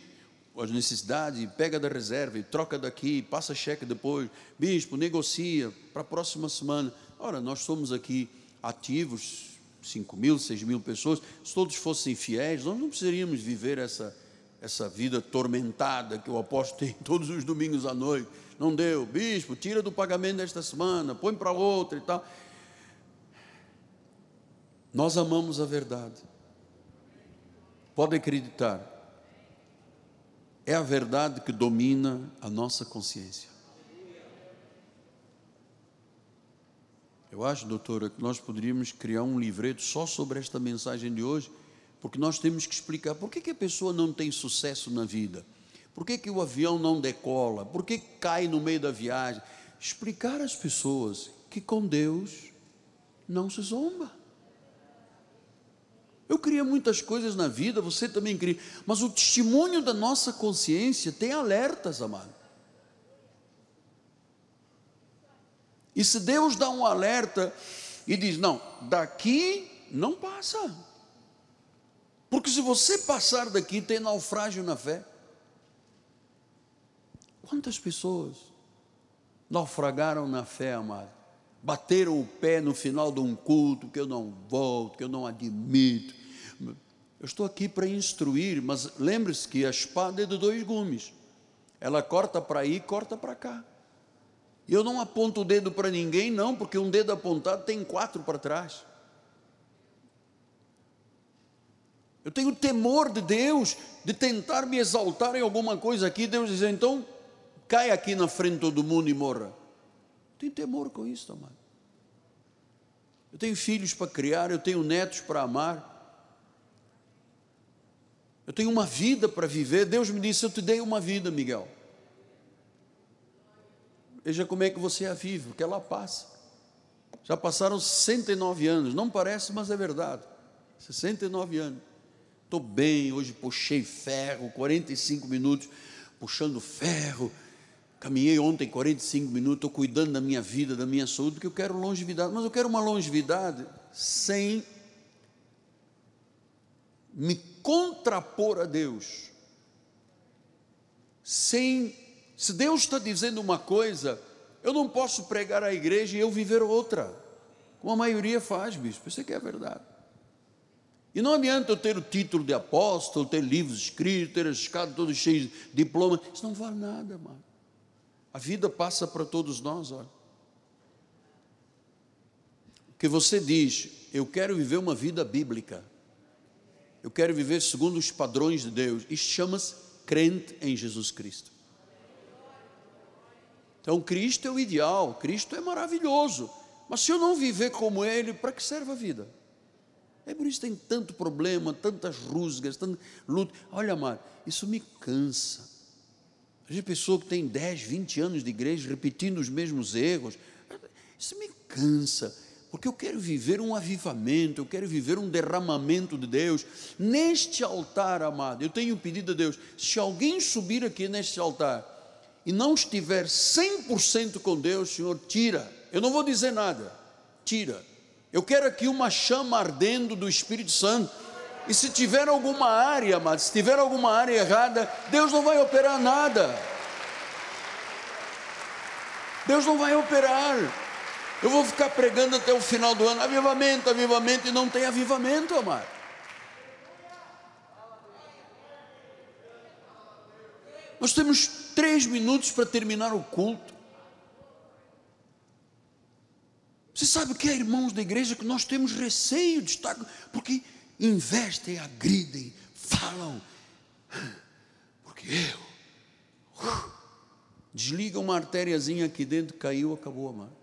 as necessidades, pega da reserva e troca daqui, passa cheque depois, bispo, negocia para a próxima semana. Ora, nós somos aqui ativos, 5 mil, 6 mil pessoas, se todos fossem fiéis, nós não precisaríamos viver essa, essa vida tormentada que o apóstolo tem [laughs] todos os domingos à noite não deu, bispo, tira do pagamento desta semana, põe para outra e tal. Nós amamos a verdade. Pode acreditar. É a verdade que domina a nossa consciência. Eu acho, doutora, que nós poderíamos criar um livreto só sobre esta mensagem de hoje, porque nós temos que explicar por que, que a pessoa não tem sucesso na vida. Por que, que o avião não decola? Por que cai no meio da viagem? Explicar às pessoas que com Deus não se zomba. Eu queria muitas coisas na vida, você também queria, mas o testemunho da nossa consciência tem alertas, amado. E se Deus dá um alerta e diz: não, daqui não passa, porque se você passar daqui, tem naufrágio na fé. Quantas pessoas naufragaram na fé, amado? Bateram o pé no final de um culto que eu não volto, que eu não admito. Eu estou aqui para instruir, mas lembre-se que a espada é de dois gumes. Ela corta para aí, corta para cá. Eu não aponto o dedo para ninguém, não, porque um dedo apontado tem quatro para trás. Eu tenho temor de Deus, de tentar me exaltar em alguma coisa aqui. Deus diz, então, cai aqui na frente de todo mundo e morra. Tem temor com isso, amado. Eu tenho filhos para criar, eu tenho netos para amar. Eu tenho uma vida para viver. Deus me disse: Eu te dei uma vida, Miguel. Veja como é que você a vive, que ela passa. Já passaram 69 anos, não parece, mas é verdade. 69 anos. Estou bem, hoje puxei ferro, 45 minutos puxando ferro, Caminhei ontem 45 minutos, estou cuidando da minha vida, da minha saúde, porque eu quero longevidade, mas eu quero uma longevidade sem me contrapor a Deus. Sem, se Deus está dizendo uma coisa, eu não posso pregar a igreja e eu viver outra, como a maioria faz, bispo, isso aqui é verdade. E não adianta eu ter o título de apóstolo, ter livros escritos, ter as escadas todas cheias de diplomas, isso não vale nada, mano. A vida passa para todos nós, olha. que você diz: Eu quero viver uma vida bíblica, eu quero viver segundo os padrões de Deus. Isso chama-se crente em Jesus Cristo. Então, Cristo é o ideal, Cristo é maravilhoso, mas se eu não viver como Ele, para que serve a vida? É por isso que tem tanto problema, tantas rusgas, tanta luta. Olha, amado, isso me cansa. A gente pessoa que tem 10, 20 anos de igreja repetindo os mesmos erros, isso me cansa, porque eu quero viver um avivamento, eu quero viver um derramamento de Deus neste altar, amado. Eu tenho pedido a Deus, se alguém subir aqui neste altar e não estiver 100% com Deus, Senhor, tira. Eu não vou dizer nada, tira eu quero aqui uma chama ardendo do Espírito Santo. E se tiver alguma área, mas se tiver alguma área errada, Deus não vai operar nada. Deus não vai operar. Eu vou ficar pregando até o final do ano, avivamento, avivamento, e não tem avivamento, amado. Nós temos três minutos para terminar o culto. Você sabe o que é, irmãos da igreja, que nós temos receio de estar, porque investem, agridem, falam, porque eu. Uh, desliga uma artériazinha aqui dentro, caiu, acabou, amado.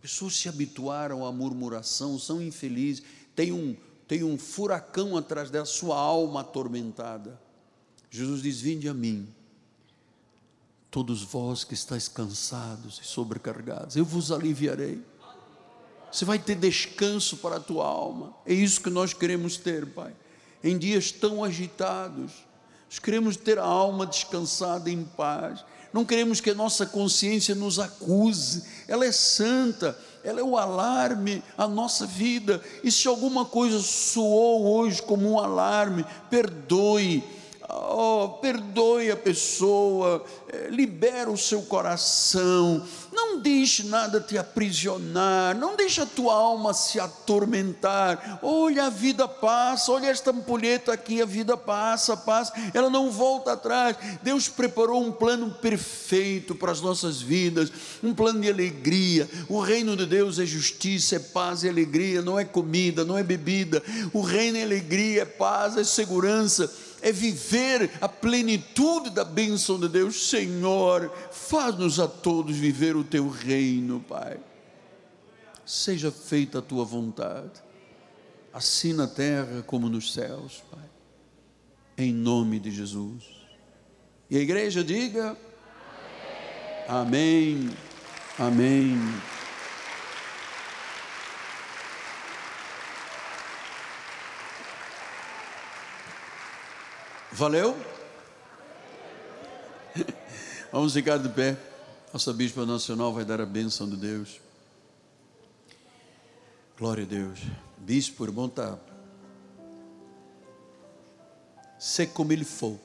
Pessoas se habituaram à murmuração, são infelizes, tem um, tem um furacão atrás da sua alma atormentada. Jesus diz: Vinde a mim, Todos vós que estáis cansados e sobrecarregados, eu vos aliviarei. Você vai ter descanso para a tua alma. É isso que nós queremos ter, Pai. Em dias tão agitados, nós queremos ter a alma descansada em paz. Não queremos que a nossa consciência nos acuse. Ela é santa, ela é o alarme à nossa vida. E se alguma coisa soou hoje como um alarme, perdoe oh, perdoe a pessoa, eh, libera o seu coração, não deixe nada te aprisionar, não deixe a tua alma se atormentar. Olha, a vida passa, olha esta ampulheta aqui, a vida passa, passa, ela não volta atrás. Deus preparou um plano perfeito para as nossas vidas, um plano de alegria. O reino de Deus é justiça, é paz e alegria, não é comida, não é bebida. O reino é alegria, é paz, é segurança é viver a plenitude da bênção de Deus. Senhor, faz-nos a todos viver o teu reino, Pai. Seja feita a tua vontade, assim na terra como nos céus, Pai. Em nome de Jesus. E a igreja diga: Amém. Amém. Valeu? [laughs] Vamos ficar de pé. Nossa Bispa Nacional vai dar a bênção de Deus. Glória a Deus. Bispo, irmão, está. Ser como ele for.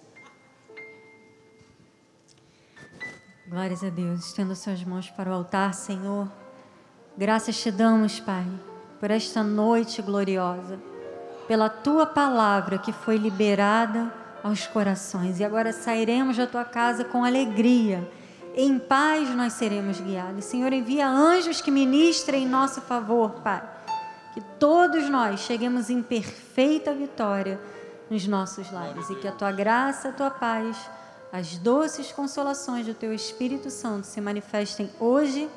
Glórias a Deus. Estenda suas mãos para o altar, Senhor. Graças te damos, Pai, por esta noite gloriosa, pela tua palavra que foi liberada aos corações. E agora sairemos da tua casa com alegria. Em paz nós seremos guiados. Senhor, envia anjos que ministrem em nosso favor, Pai. Que todos nós cheguemos em perfeita vitória nos nossos lares e que a tua graça, a tua paz, as doces consolações do teu Espírito Santo se manifestem hoje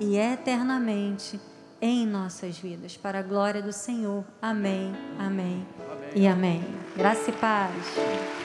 e eternamente em nossas vidas. Para a glória do Senhor. Amém, amém, amém. E amém. Graça e paz.